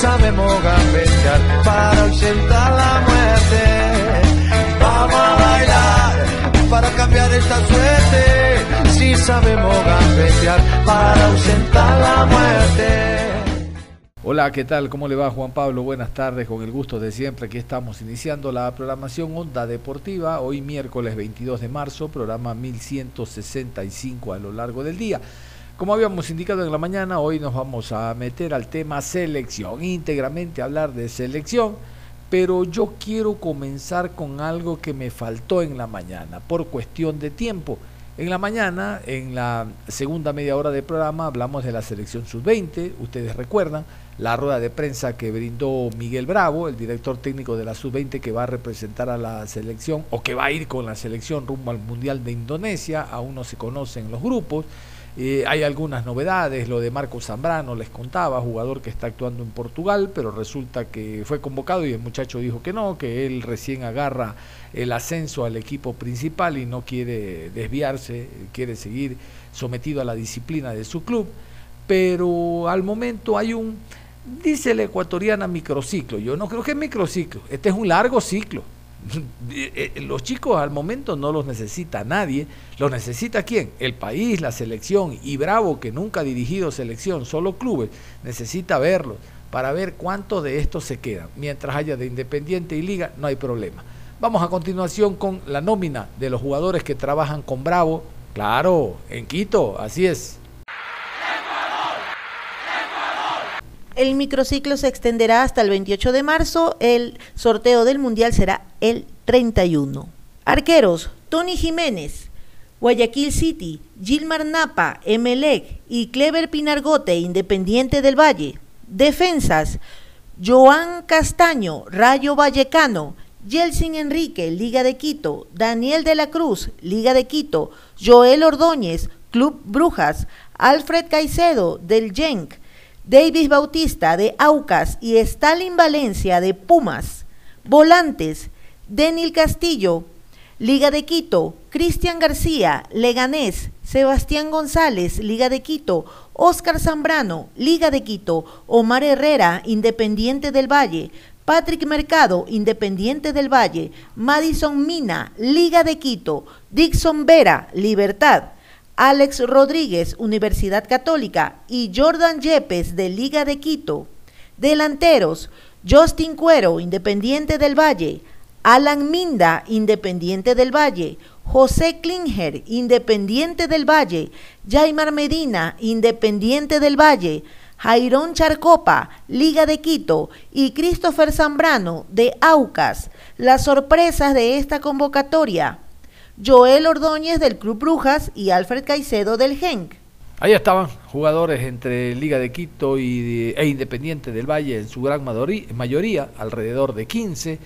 Sabemos gambetear para ausentar la muerte. Vamos a bailar para cambiar esta suerte. Si sabemos gambetear para ausentar la muerte. Hola, ¿qué tal? ¿Cómo le va Juan Pablo? Buenas tardes, con el gusto de siempre. Aquí estamos iniciando la programación Onda Deportiva, hoy miércoles 22 de marzo, programa 1165 a lo largo del día. Como habíamos indicado en la mañana, hoy nos vamos a meter al tema selección, íntegramente hablar de selección, pero yo quiero comenzar con algo que me faltó en la mañana, por cuestión de tiempo. En la mañana, en la segunda media hora del programa, hablamos de la selección sub-20, ustedes recuerdan, la rueda de prensa que brindó Miguel Bravo, el director técnico de la sub-20 que va a representar a la selección o que va a ir con la selección rumbo al Mundial de Indonesia, aún no se conocen los grupos. Eh, hay algunas novedades, lo de Marco Zambrano les contaba, jugador que está actuando en Portugal, pero resulta que fue convocado y el muchacho dijo que no, que él recién agarra el ascenso al equipo principal y no quiere desviarse, quiere seguir sometido a la disciplina de su club. Pero al momento hay un, dice la ecuatoriana, microciclo. Yo no creo que es microciclo, este es un largo ciclo los chicos al momento no los necesita nadie, los necesita quién? El país, la selección y Bravo que nunca ha dirigido selección, solo clubes, necesita verlos para ver cuántos de estos se quedan. Mientras haya de Independiente y Liga, no hay problema. Vamos a continuación con la nómina de los jugadores que trabajan con Bravo. Claro, en Quito, así es. El microciclo se extenderá hasta el 28 de marzo. El sorteo del Mundial será el 31. Arqueros, Tony Jiménez, Guayaquil City, Gilmar Napa, Emelec y Clever Pinargote, Independiente del Valle. Defensas, Joan Castaño, Rayo Vallecano, Yelsin Enrique, Liga de Quito, Daniel de la Cruz, Liga de Quito, Joel Ordóñez, Club Brujas, Alfred Caicedo, del Genk, Davis Bautista de Aucas y Stalin Valencia de Pumas. Volantes, Denil Castillo, Liga de Quito, Cristian García, Leganés, Sebastián González, Liga de Quito, Óscar Zambrano, Liga de Quito, Omar Herrera, Independiente del Valle, Patrick Mercado, Independiente del Valle, Madison Mina, Liga de Quito, Dixon Vera, Libertad, Alex Rodríguez, Universidad Católica, y Jordan Yepes, de Liga de Quito. Delanteros, Justin Cuero, Independiente del Valle, Alan Minda, Independiente del Valle, José Klinger, Independiente del Valle, Jaimar Medina, Independiente del Valle, Jairón Charcopa, Liga de Quito, y Christopher Zambrano, de Aucas. Las sorpresas de esta convocatoria. Joel Ordóñez del Club Brujas y Alfred Caicedo del Genk. Ahí estaban jugadores entre Liga de Quito y e Independiente del Valle en su gran mayoría, alrededor de 15.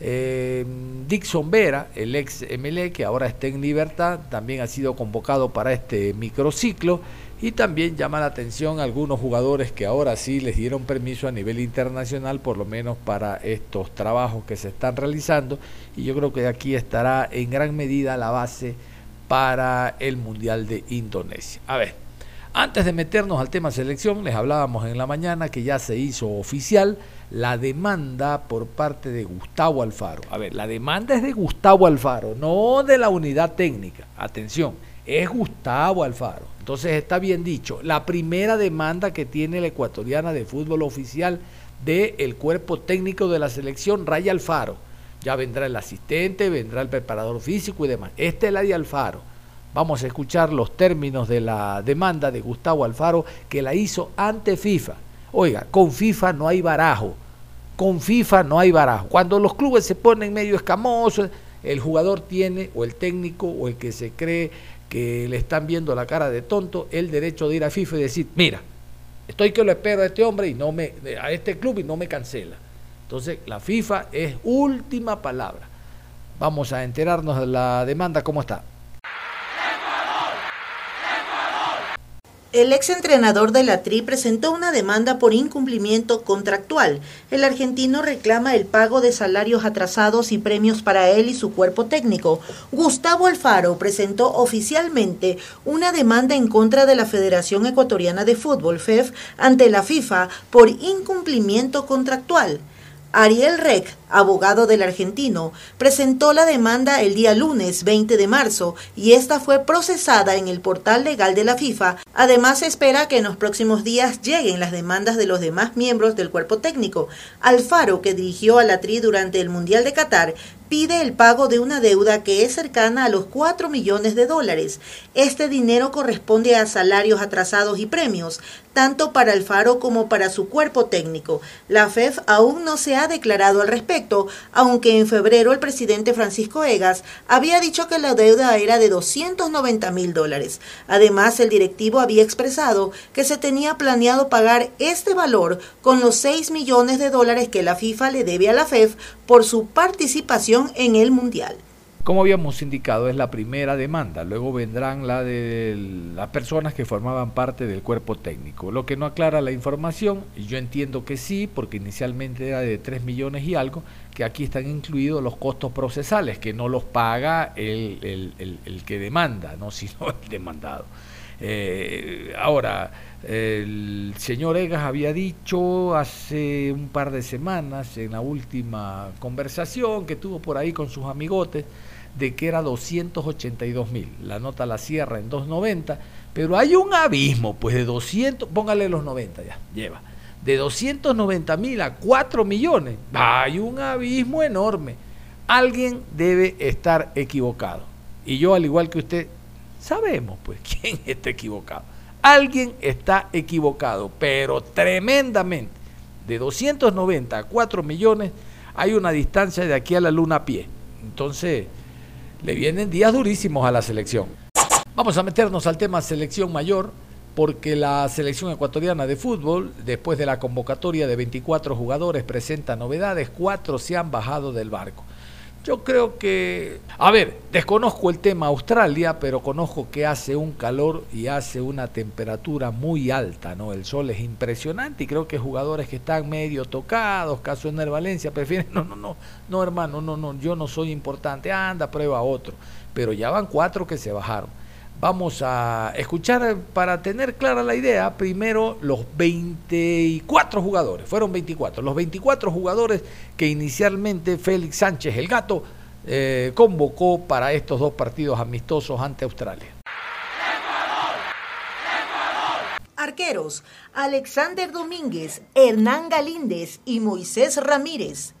Eh, Dixon Vera, el ex MLE, que ahora está en libertad, también ha sido convocado para este microciclo. Y también llama la atención algunos jugadores que ahora sí les dieron permiso a nivel internacional, por lo menos para estos trabajos que se están realizando. Y yo creo que aquí estará en gran medida la base para el Mundial de Indonesia. A ver, antes de meternos al tema selección, les hablábamos en la mañana que ya se hizo oficial la demanda por parte de Gustavo Alfaro. A ver, la demanda es de Gustavo Alfaro, no de la unidad técnica. Atención, es Gustavo Alfaro. Entonces está bien dicho, la primera demanda que tiene la ecuatoriana de fútbol oficial del cuerpo técnico de la selección, Raya Alfaro. Ya vendrá el asistente, vendrá el preparador físico y demás. Esta es la de Alfaro. Vamos a escuchar los términos de la demanda de Gustavo Alfaro que la hizo ante FIFA. Oiga, con FIFA no hay barajo. Con FIFA no hay barajo. Cuando los clubes se ponen medio escamosos, el jugador tiene, o el técnico, o el que se cree que le están viendo la cara de tonto, el derecho de ir a FIFA y decir, mira, estoy que lo espero a este hombre y no me, a este club y no me cancela. Entonces, la FIFA es última palabra. Vamos a enterarnos de la demanda, ¿cómo está? El exentrenador de la TRI presentó una demanda por incumplimiento contractual. El argentino reclama el pago de salarios atrasados y premios para él y su cuerpo técnico. Gustavo Alfaro presentó oficialmente una demanda en contra de la Federación Ecuatoriana de Fútbol, FEF, ante la FIFA por incumplimiento contractual. Ariel Rec, abogado del argentino, presentó la demanda el día lunes 20 de marzo y esta fue procesada en el portal legal de la FIFA. Además, se espera que en los próximos días lleguen las demandas de los demás miembros del cuerpo técnico. Alfaro, que dirigió a la TRI durante el Mundial de Qatar, pide el pago de una deuda que es cercana a los 4 millones de dólares. Este dinero corresponde a salarios atrasados y premios, tanto para Alfaro como para su cuerpo técnico. La FEF aún no se ha declarado al respecto, aunque en febrero el presidente Francisco Egas había dicho que la deuda era de 290 mil dólares. Además, el directivo había expresado que se tenía planeado pagar este valor con los 6 millones de dólares que la FIFA le debe a la FEF por su participación en el Mundial. Como habíamos indicado, es la primera demanda. Luego vendrán la de las personas que formaban parte del cuerpo técnico. Lo que no aclara la información, yo entiendo que sí, porque inicialmente era de 3 millones y algo, que aquí están incluidos los costos procesales, que no los paga el, el, que demanda, no sino el demandado. Eh, ahora, el señor Egas había dicho hace un par de semanas, en la última conversación que tuvo por ahí con sus amigotes, de que era 282 mil. La nota la cierra en 290, pero hay un abismo, pues de 200, póngale los 90 ya, lleva. De 290 mil a 4 millones, hay un abismo enorme. Alguien debe estar equivocado. Y yo, al igual que usted, sabemos pues quién está equivocado. Alguien está equivocado, pero tremendamente. De 290 a 4 millones hay una distancia de aquí a la luna a pie. Entonces, le vienen días durísimos a la selección. Vamos a meternos al tema selección mayor, porque la selección ecuatoriana de fútbol, después de la convocatoria de 24 jugadores, presenta novedades, cuatro se han bajado del barco. Yo creo que, a ver, desconozco el tema Australia, pero conozco que hace un calor y hace una temperatura muy alta, ¿no? El sol es impresionante y creo que jugadores que están medio tocados, caso en el Valencia, prefieren, no, no, no, no, hermano, no, no, yo no soy importante, anda, prueba otro. Pero ya van cuatro que se bajaron. Vamos a escuchar para tener clara la idea primero los 24 jugadores, fueron 24, los 24 jugadores que inicialmente Félix Sánchez el gato eh, convocó para estos dos partidos amistosos ante Australia. Arqueros, Alexander Domínguez, Hernán Galíndez y Moisés Ramírez.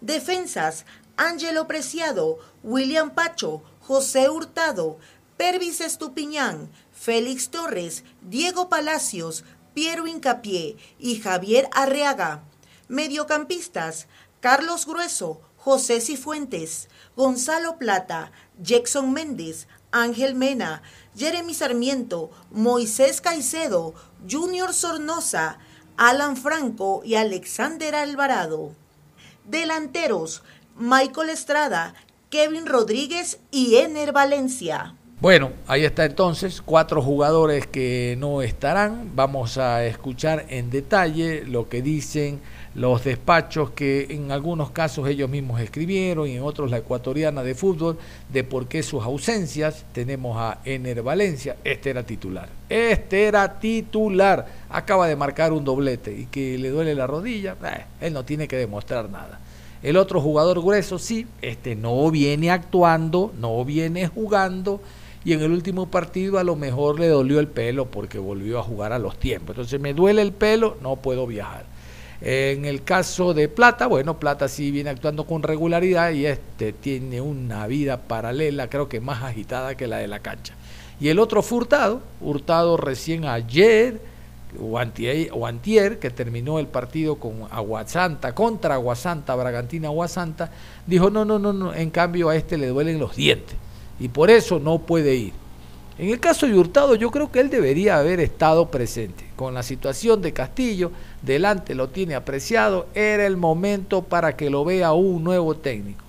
Defensas, Ángelo Preciado, William Pacho, José Hurtado, Pervis Estupiñán, Félix Torres, Diego Palacios, Piero Incapié y Javier Arreaga. Mediocampistas, Carlos Grueso, José Cifuentes, Gonzalo Plata, Jackson Méndez, Ángel Mena, Jeremy Sarmiento, Moisés Caicedo, Junior Sornosa, Alan Franco y Alexander Alvarado. Delanteros, Michael Estrada, Kevin Rodríguez y Ener Valencia. Bueno, ahí está entonces, cuatro jugadores que no estarán. Vamos a escuchar en detalle lo que dicen los despachos que en algunos casos ellos mismos escribieron y en otros la ecuatoriana de fútbol de por qué sus ausencias. Tenemos a Ener Valencia, este era titular. Este era titular. Acaba de marcar un doblete y que le duele la rodilla. Eh, él no tiene que demostrar nada. El otro jugador grueso, sí, este no viene actuando, no viene jugando y en el último partido a lo mejor le dolió el pelo porque volvió a jugar a los tiempos. Entonces me duele el pelo, no puedo viajar. En el caso de Plata, bueno, Plata sí viene actuando con regularidad y este tiene una vida paralela, creo que más agitada que la de la cancha. Y el otro Furtado, Hurtado recién ayer o que terminó el partido con Aguasanta, contra Aguasanta, Bragantina Aguasanta, dijo, no, no, no, no, en cambio a este le duelen los dientes y por eso no puede ir. En el caso de Hurtado, yo creo que él debería haber estado presente. Con la situación de Castillo, delante lo tiene apreciado, era el momento para que lo vea un nuevo técnico.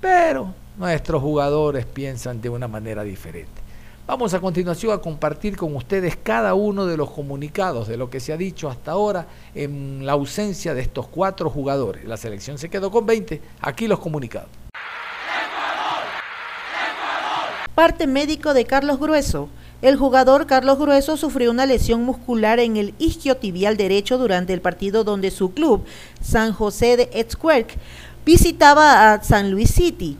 Pero nuestros jugadores piensan de una manera diferente. Vamos a continuación a compartir con ustedes cada uno de los comunicados de lo que se ha dicho hasta ahora en la ausencia de estos cuatro jugadores. La selección se quedó con 20, aquí los comunicados. Parte médico de Carlos Grueso. El jugador Carlos Grueso sufrió una lesión muscular en el isquiotibial derecho durante el partido donde su club, San José de Etzquerque, visitaba a San Luis City.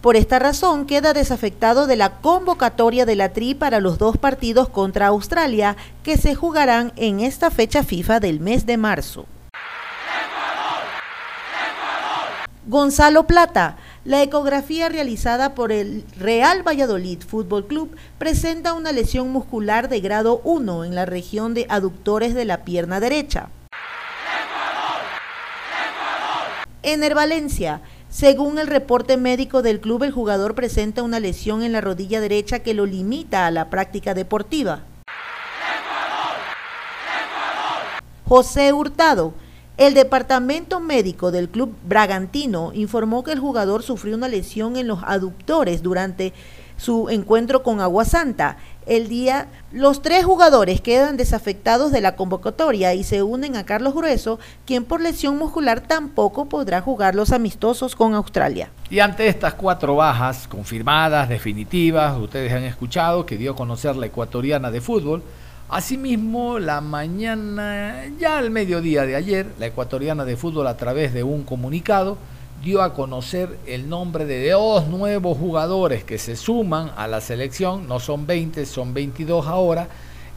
Por esta razón queda desafectado de la convocatoria de la TRI para los dos partidos contra Australia que se jugarán en esta fecha FIFA del mes de marzo. Gonzalo Plata, la ecografía realizada por el Real Valladolid Fútbol Club presenta una lesión muscular de grado 1 en la región de aductores de la pierna derecha. Ener Valencia. Según el reporte médico del club, el jugador presenta una lesión en la rodilla derecha que lo limita a la práctica deportiva. José Hurtado. El departamento médico del club Bragantino informó que el jugador sufrió una lesión en los aductores durante su encuentro con Agua Santa. El día, los tres jugadores quedan desafectados de la convocatoria y se unen a Carlos Grueso, quien por lesión muscular tampoco podrá jugar los amistosos con Australia. Y ante estas cuatro bajas confirmadas, definitivas, ustedes han escuchado que dio a conocer la ecuatoriana de fútbol, Asimismo, la mañana, ya al mediodía de ayer, la ecuatoriana de fútbol a través de un comunicado dio a conocer el nombre de dos nuevos jugadores que se suman a la selección, no son 20, son 22 ahora.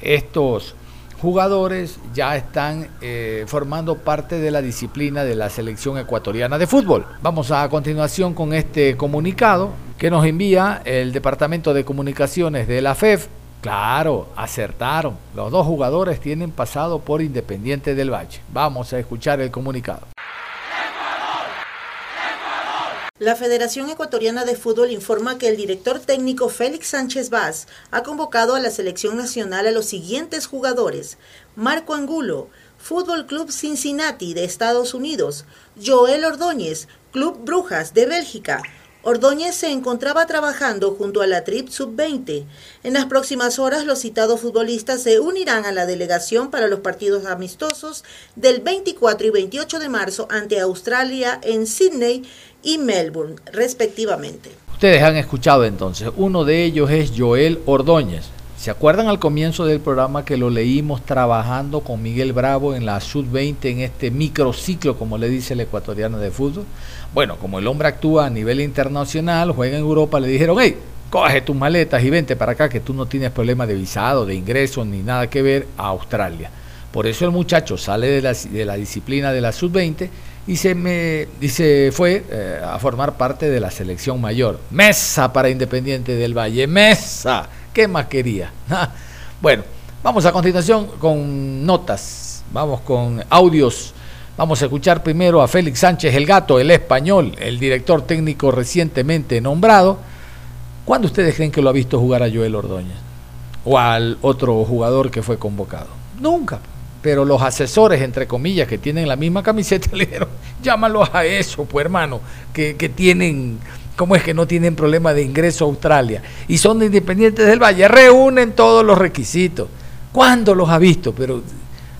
Estos jugadores ya están eh, formando parte de la disciplina de la selección ecuatoriana de fútbol. Vamos a continuación con este comunicado que nos envía el Departamento de Comunicaciones de la FEF Claro, acertaron. Los dos jugadores tienen pasado por Independiente del Valle. Vamos a escuchar el comunicado. La Federación Ecuatoriana de Fútbol informa que el director técnico Félix Sánchez Vaz ha convocado a la selección nacional a los siguientes jugadores: Marco Angulo, Fútbol Club Cincinnati de Estados Unidos, Joel Ordóñez, Club Brujas de Bélgica, Ordóñez se encontraba trabajando junto a la TRIP Sub-20. En las próximas horas, los citados futbolistas se unirán a la delegación para los partidos amistosos del 24 y 28 de marzo ante Australia en Sydney y Melbourne, respectivamente. Ustedes han escuchado entonces, uno de ellos es Joel Ordóñez. ¿Se acuerdan al comienzo del programa que lo leímos trabajando con Miguel Bravo en la Sub-20 en este microciclo, como le dice el ecuatoriano de fútbol? Bueno, como el hombre actúa a nivel internacional, juega en Europa, le dijeron, hey, coge tus maletas y vente para acá que tú no tienes problema de visado, de ingreso, ni nada que ver a Australia. Por eso el muchacho sale de la, de la disciplina de la sub-20 y se, me, y fue eh, a formar parte de la selección mayor. Mesa para Independiente del Valle, mesa. ¿Qué más quería? bueno, vamos a continuación con notas, vamos con audios Vamos a escuchar primero a Félix Sánchez el Gato, el español, el director técnico recientemente nombrado. ¿Cuándo ustedes creen que lo ha visto jugar a Joel Ordóñez? O al otro jugador que fue convocado. Nunca. Pero los asesores, entre comillas, que tienen la misma camiseta, le dijeron, llámalos a eso, pues hermano, que, que tienen, ¿cómo es que no tienen problema de ingreso a Australia? Y son de Independientes del Valle, reúnen todos los requisitos. ¿Cuándo los ha visto? Pero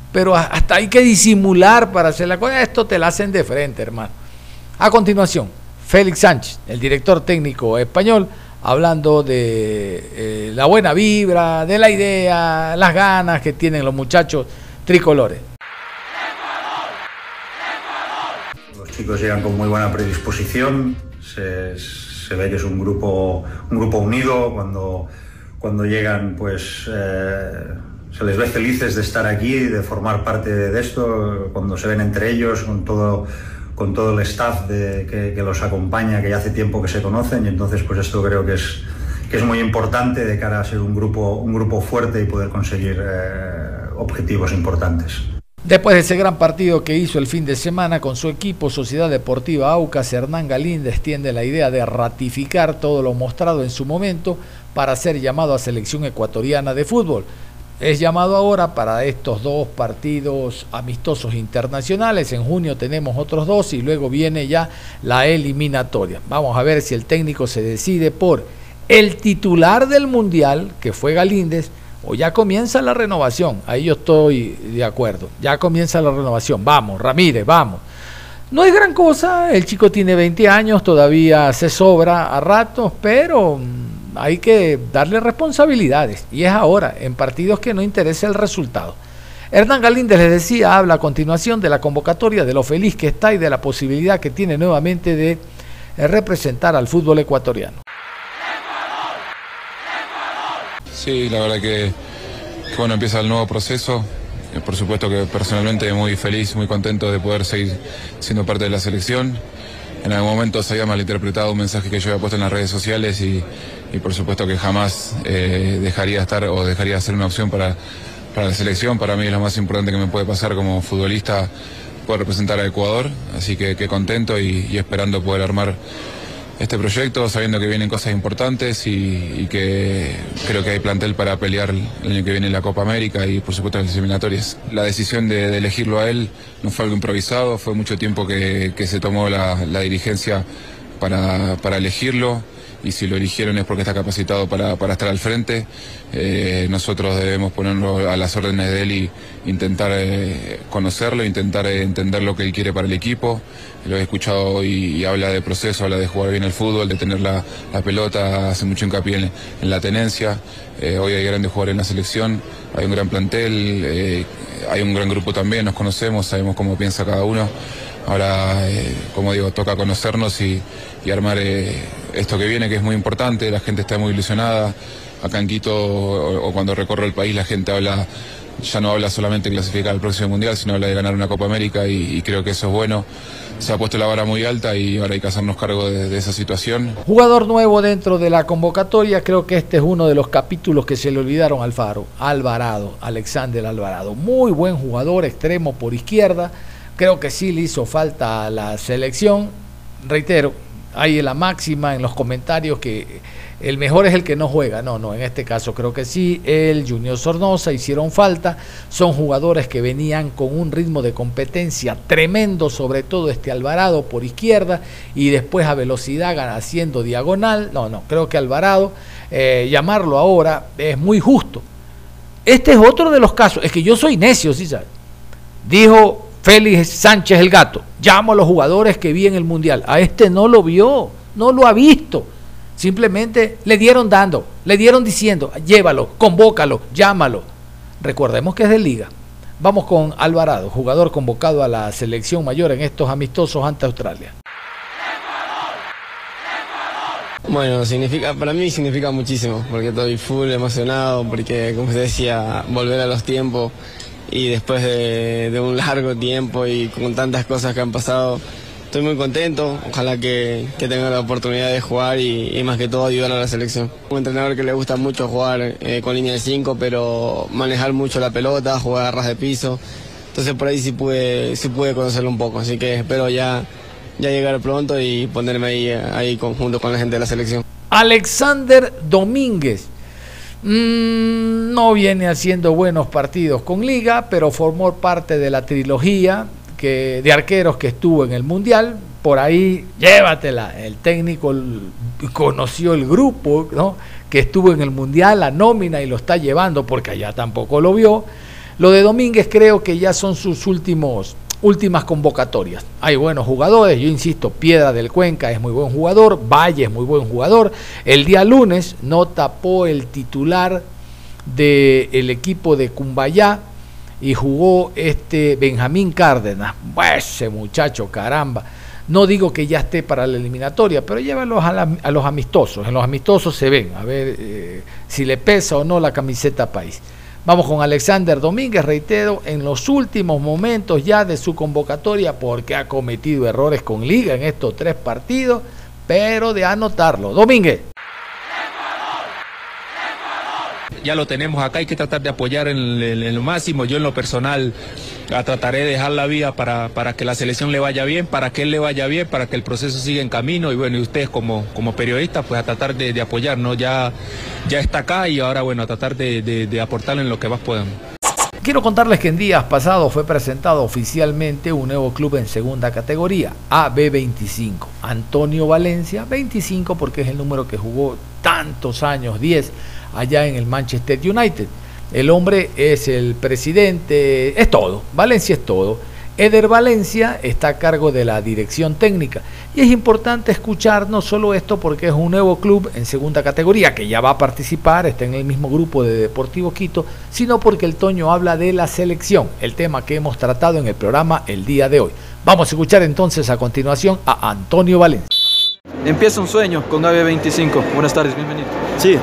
pero hasta hay que disimular para hacer la cosa. Esto te la hacen de frente, hermano. A continuación, Félix Sánchez, el director técnico español, hablando de eh, la buena vibra, de la idea, las ganas que tienen los muchachos tricolores. Los chicos llegan con muy buena predisposición, se, ve que es un grupo, un grupo unido, cuando, cuando llegan pues... Eh, se les ve felices de estar aquí, de formar parte de esto, cuando se ven entre ellos, con todo, con todo el staff que, los acompaña, que ya hace tiempo que se conocen, y entonces pues esto creo que es, que es muy importante de cara a ser un grupo, un grupo fuerte y poder conseguir eh, objetivos importantes. Después de ese gran partido que hizo el fin de semana con su equipo Sociedad Deportiva Aucas, Hernán Galíndez extiende la idea de ratificar todo lo mostrado en su momento para ser llamado a selección ecuatoriana de fútbol. Es llamado ahora para estos dos partidos amistosos internacionales. En junio tenemos otros dos y luego viene ya la eliminatoria. Vamos a ver si el técnico se decide por el titular del Mundial, que fue Galíndez, o ya comienza la renovación. Ahí yo estoy de acuerdo. Ya comienza la renovación. Vamos, Ramírez, vamos. No es gran cosa, el chico tiene 20 años, todavía se sobra a ratos, pero mm, hay que darle responsabilidades. Y es ahora, en partidos que no interesa el resultado. Hernán Galíndez les decía, habla a continuación de la convocatoria, de lo feliz que está y de la posibilidad que tiene nuevamente de eh, representar al fútbol ecuatoriano. Sí, la verdad que, bueno, empieza el nuevo proceso. Eh, por supuesto que personalmente muy feliz, muy contento de poder seguir siendo parte de la selección. En algún momento se había malinterpretado un mensaje que yo había puesto en las redes sociales y, por supuesto que jamás eh, dejaría estar o dejaría de ser una opción para, la selección. Para mí es lo más importante que me puede pasar como futbolista poder representar a Ecuador. Así que, contento y esperando poder armar este proyecto, sabiendo que vienen cosas importantes y, que creo que hay plantel para pelear el año que viene en la Copa América y por supuesto las eliminatorias. La decisión de, elegirlo a él no fue algo improvisado, fue mucho tiempo que, se tomó la, dirigencia para elegirlo y si lo eligieron es porque está capacitado para, estar al frente. Eh, nosotros debemos ponerlo a las órdenes de él y intentar eh, conocerlo, intentar eh, entender lo que él quiere para el equipo. Lo he escuchado y, habla de proceso, habla de jugar bien el fútbol, de tener la, pelota, hace mucho hincapié en, la tenencia. hoy hay grandes jugadores en la selección, hay un gran plantel, hay un gran grupo también, nos conocemos, sabemos cómo piensa cada uno. Ahora, como digo, toca conocernos y armar esto que viene, que es muy importante, la gente está muy ilusionada. Acá en Quito o, cuando recorro el país la gente habla, ya no habla solamente de clasificar al próximo mundial, sino habla de ganar una Copa América y, creo que eso es bueno. Se ha puesto la vara muy alta y ahora hay que hacernos cargo de, esa situación. Jugador nuevo dentro de la convocatoria, creo que este es uno de los capítulos que se le olvidaron al Faro. Alvarado, Alexander Alvarado. Muy buen jugador, extremo por izquierda. Creo que sí le hizo falta a la selección. Reitero, hay la máxima en los comentarios que el mejor es el que no juega. No, no, en este caso creo que sí. El Junior Sornosa hicieron falta. Son jugadores que venían con un ritmo de competencia tremendo, sobre todo este Alvarado por izquierda y después a velocidad haciendo diagonal. No, no, creo que Alvarado, eh, llamarlo ahora es muy justo. Este es otro de los casos. Es que yo soy necio, ¿sí sabes? Dijo Félix Sánchez el gato. Llamo a los jugadores que vi en el Mundial. A este no lo vio, no lo ha visto. Simplemente le dieron dando, le dieron diciendo, llévalo, convócalo, llámalo. Recordemos que es de liga. Vamos con Alvarado, jugador convocado a la selección mayor en estos amistosos ante Australia. Bueno, significa, para mí significa muchísimo, porque estoy full emocionado, porque como se decía, volver a los tiempos y después de, un largo tiempo y con tantas cosas que han pasado, estoy muy contento. Ojalá que, tenga la oportunidad de jugar y, más que todo ayudar a la selección. Un entrenador que le gusta mucho jugar eh, con línea de 5, pero manejar mucho la pelota, jugar a ras de piso. Entonces por ahí sí pude, sí pude conocerlo un poco, así que espero ya, ya llegar pronto y ponerme ahí, ahí conjunto con la gente de la selección. Alexander Domínguez Mm, no viene haciendo buenos partidos con Liga, pero formó parte de la trilogía de arqueros que estuvo en el Mundial. Por ahí, llévatela. El técnico conoció el grupo ¿no? que estuvo en el Mundial, la nómina y lo está llevando porque allá tampoco lo vio. Lo de Domínguez creo que ya son sus últimos últimas convocatorias. Hay buenos jugadores, yo insisto, Piedra del Cuenca es muy buen jugador, Valle es muy buen jugador. El día lunes no tapó el titular del equipo de Cumbayá y jugó este Benjamín Cárdenas. ese muchacho, caramba. No digo que ya esté para la eliminatoria, pero llévalos a, los amistosos. En los amistosos se ven, a ver eh, si le pesa o no la camiseta país. Vamos con Alexander Domínguez, reitero, en los últimos momentos ya de su convocatoria, porque ha cometido errores con Liga en estos tres partidos, pero de anotarlo. Domínguez. ya lo tenemos acá, hay que tratar de apoyar en, lo máximo. Yo en lo personal trataré de dejar la vía para, para, que la selección le vaya bien, para que él le vaya bien, para que el proceso siga en camino y bueno, y ustedes como, como periodistas pues a tratar de, de apoyarnos. Ya, ya está acá y ahora bueno, a tratar de, de aportarle en lo que más podamos. Quiero contarles que en días pasados fue presentado oficialmente un nuevo club en segunda categoría, AB25. Antonio Valencia, 25 porque es el número que jugó tantos años, 10, allá en el Manchester United. El hombre es el presidente, es todo, Valencia es todo. Eder Valencia está a cargo de la dirección técnica y es importante escuchar no solo esto porque es un nuevo club en segunda categoría que ya va a participar, está en el mismo grupo de Deportivo Quito, sino porque el Toño habla de la selección, el tema que hemos tratado en el programa el día de hoy. Vamos a escuchar entonces a continuación a Antonio Valencia. Empieza un sueño con AB 25. Buenas tardes, bienvenido. Sí,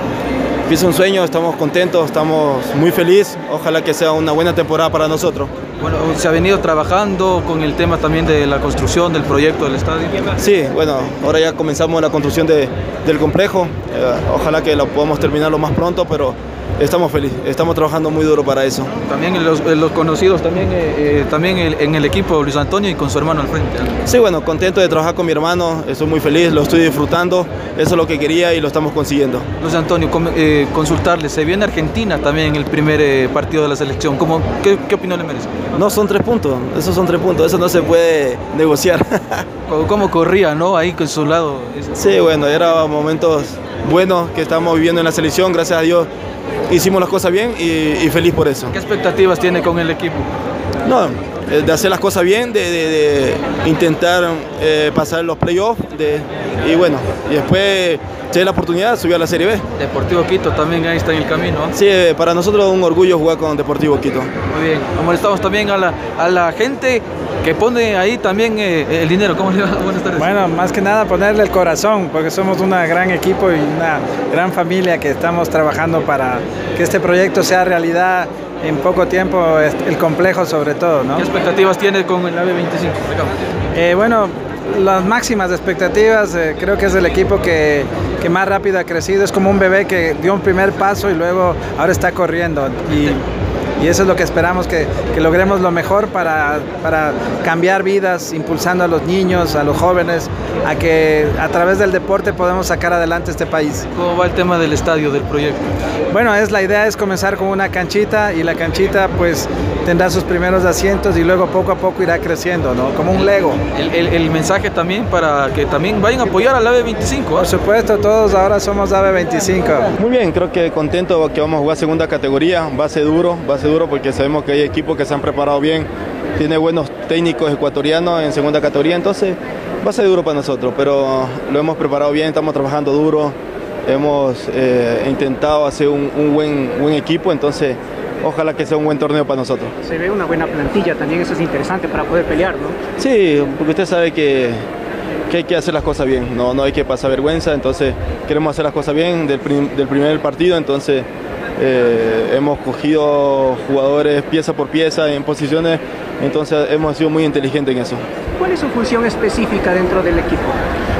empieza un sueño, estamos contentos, estamos muy felices. Ojalá que sea una buena temporada para nosotros. Bueno, se ha venido trabajando con el tema también de la construcción del proyecto del estadio. Sí, bueno, ahora ya comenzamos la construcción del complejo. Eh, ojalá que lo podamos terminar lo más pronto, pero estamos felices, estamos trabajando muy duro para eso. También los, los conocidos, también, eh, eh, también en el equipo Luis Antonio y con su hermano al frente. Sí, bueno, contento de trabajar con mi hermano, estoy muy feliz, lo estoy disfrutando, eso es lo que quería y lo estamos consiguiendo. Luis Antonio, eh, consultarle, se viene Argentina también en el primer partido de la selección, ¿Cómo, qué, qué, opinión le merece? No, son tres puntos, esos son tres puntos, eso no se puede negociar. ¿Cómo, corría, no? Ahí con su lado. Sí, bueno, eran momentos buenos que estamos viviendo en la selección, gracias a Dios hicimos las cosas bien y, feliz por eso. ¿Qué expectativas tiene con el equipo? No, eh, de hacer las cosas bien, de, intentar eh, pasar los playoffs y bueno, y después si hay la oportunidad subir a la Serie B. Deportivo Quito también ahí está en el camino. Sí, eh, para nosotros es un orgullo jugar con Deportivo Quito. Muy bien, molestamos también a la, a la gente que pone ahí también el dinero. ¿Cómo le va? Buenas tardes. Bueno, más que nada ponerle el corazón, porque somos una gran equipo y una gran familia que estamos trabajando para que este proyecto sea realidad en poco tiempo, el complejo sobre todo. ¿no? ¿Qué expectativas tiene con el AVE 25? Eh, bueno, las máximas expectativas, eh, creo que es el equipo que, que, más rápido ha crecido, es como un bebé que dio un primer paso y luego ahora está corriendo. Y, y eso es lo que esperamos, que, que logremos lo mejor para, para, cambiar vidas, impulsando a los niños, a los jóvenes, a que a través del deporte podemos sacar adelante este país. ¿Cómo va el tema del estadio, del proyecto? Bueno, es, la idea es comenzar con una canchita y la canchita pues tendrá sus primeros asientos y luego poco a poco irá creciendo, ¿no? Como un Lego. El, el, el mensaje también para que también vayan a apoyar al AVE 25. Por supuesto, todos ahora somos AVE 25. Muy bien, creo que contento que vamos a jugar segunda categoría, base duro, duro porque sabemos que hay equipos que se han preparado bien, tiene buenos técnicos ecuatorianos en segunda categoría, entonces va a ser duro para nosotros, pero lo hemos preparado bien, estamos trabajando duro, hemos eh, intentado hacer un, buen, buen equipo, entonces ojalá que sea un buen torneo para nosotros. Se ve una buena plantilla, también eso es interesante para poder pelear, ¿no? Sí, porque usted sabe que, que hay que hacer las cosas bien, no, no hay que pasar vergüenza, entonces queremos hacer las cosas bien del, del primer partido, entonces eh, hemos cogido jugadores pieza por pieza en posiciones, entonces hemos sido muy inteligentes en eso. ¿Cuál es su función específica dentro del equipo?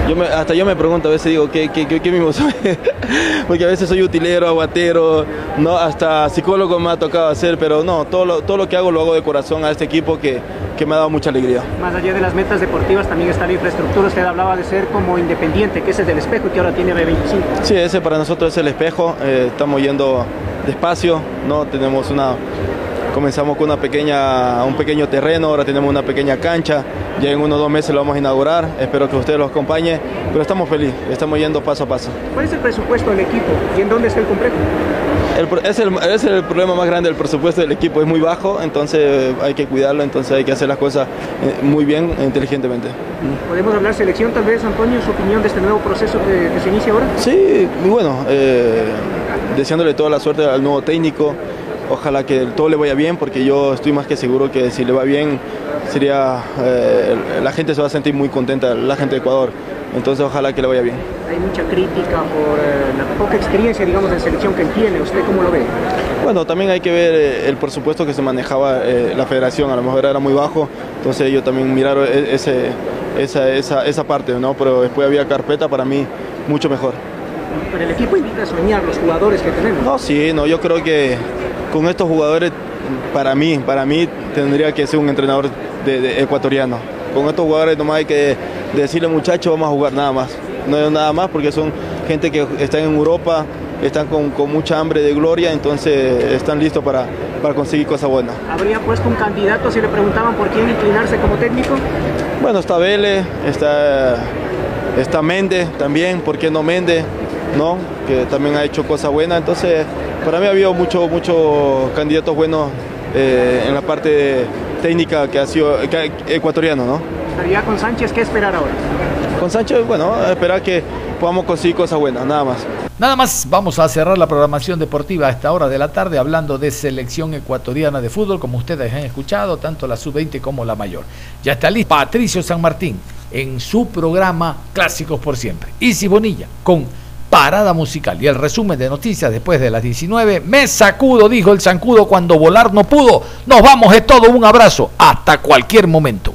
Yo hasta yo me pregunto, a veces digo, ¿qué, qué, qué, mismo soy? Porque a veces soy utilero, aguatero, no, hasta psicólogo me ha tocado hacer, pero no, todo lo, todo lo que hago lo hago de corazón a este equipo que, que me ha dado mucha alegría. Más allá de las metas deportivas también está la infraestructura, usted hablaba de ser como independiente, que es el del espejo y que ahora tiene B25. Sí, ese para nosotros es el espejo, eh, estamos yendo despacio, ¿no? Tenemos una comenzamos con una pequeña, un pequeño terreno, ahora tenemos una pequeña cancha, ya en unos dos meses lo vamos a inaugurar, espero que ustedes los acompañen, pero estamos felices, estamos yendo paso a paso. ¿Cuál es el presupuesto del equipo y en dónde está el complejo? es, el, es, el, problema más grande del presupuesto del equipo, es muy bajo, entonces hay que cuidarlo, entonces hay que hacer las cosas eh, muy bien e inteligentemente. ¿Podemos hablar selección tal vez, Antonio, su opinión de este nuevo proceso que, que se inicia ahora? Sí, muy bueno, eh, deseándole toda la suerte al nuevo técnico, ojalá que todo le vaya bien, porque yo estoy más que seguro que si le va bien, sería eh, la gente se va a sentir muy contenta, la gente de Ecuador. Entonces ojalá que le vaya bien. Hay mucha crítica por eh, la poca experiencia, digamos, de selección que tiene. ¿Usted cómo lo ve? Bueno, también hay que ver eh, el presupuesto que se manejaba la federación. A lo mejor era muy bajo, entonces yo también miraron ese, esa, esa, esa parte, ¿no? Pero después había carpeta para mí mucho mejor. Pero el equipo invita a soñar los jugadores que tenemos. No, sí, no, yo creo que con estos jugadores, para mí, para mí tendría que ser un entrenador de, de ecuatoriano. Con estos jugadores nomás hay que decirle muchachos, vamos a jugar nada más. No es nada más porque son gente que está en Europa, están con, con mucha hambre de gloria, entonces están listos para, para conseguir cosas buenas. ¿Habría puesto un candidato si le preguntaban por quién inclinarse como técnico? Bueno, está Vélez, está, está Méndez también, ¿por qué no Méndez? ¿no? Que también ha hecho cosas buenas, entonces para mí ha habido muchos muchos candidatos buenos eh, en la parte técnica que ha sido que- ecuatoriano, ¿no? Estaría con Sánchez, ¿qué esperar ahora? Con Sánchez, bueno, esperar que podamos conseguir cosas buenas, nada más. Nada más, vamos a cerrar la programación deportiva a esta hora de la tarde hablando de selección ecuatoriana de fútbol, como ustedes han escuchado, tanto la sub-20 como la mayor. Ya está listo Patricio San Martín en su programa Clásicos por Siempre. Easy Bonilla con parada musical y el resumen de noticias después de las 19. Me sacudo, dijo el zancudo cuando volar no pudo. Nos vamos, es todo, un abrazo. Hasta cualquier momento.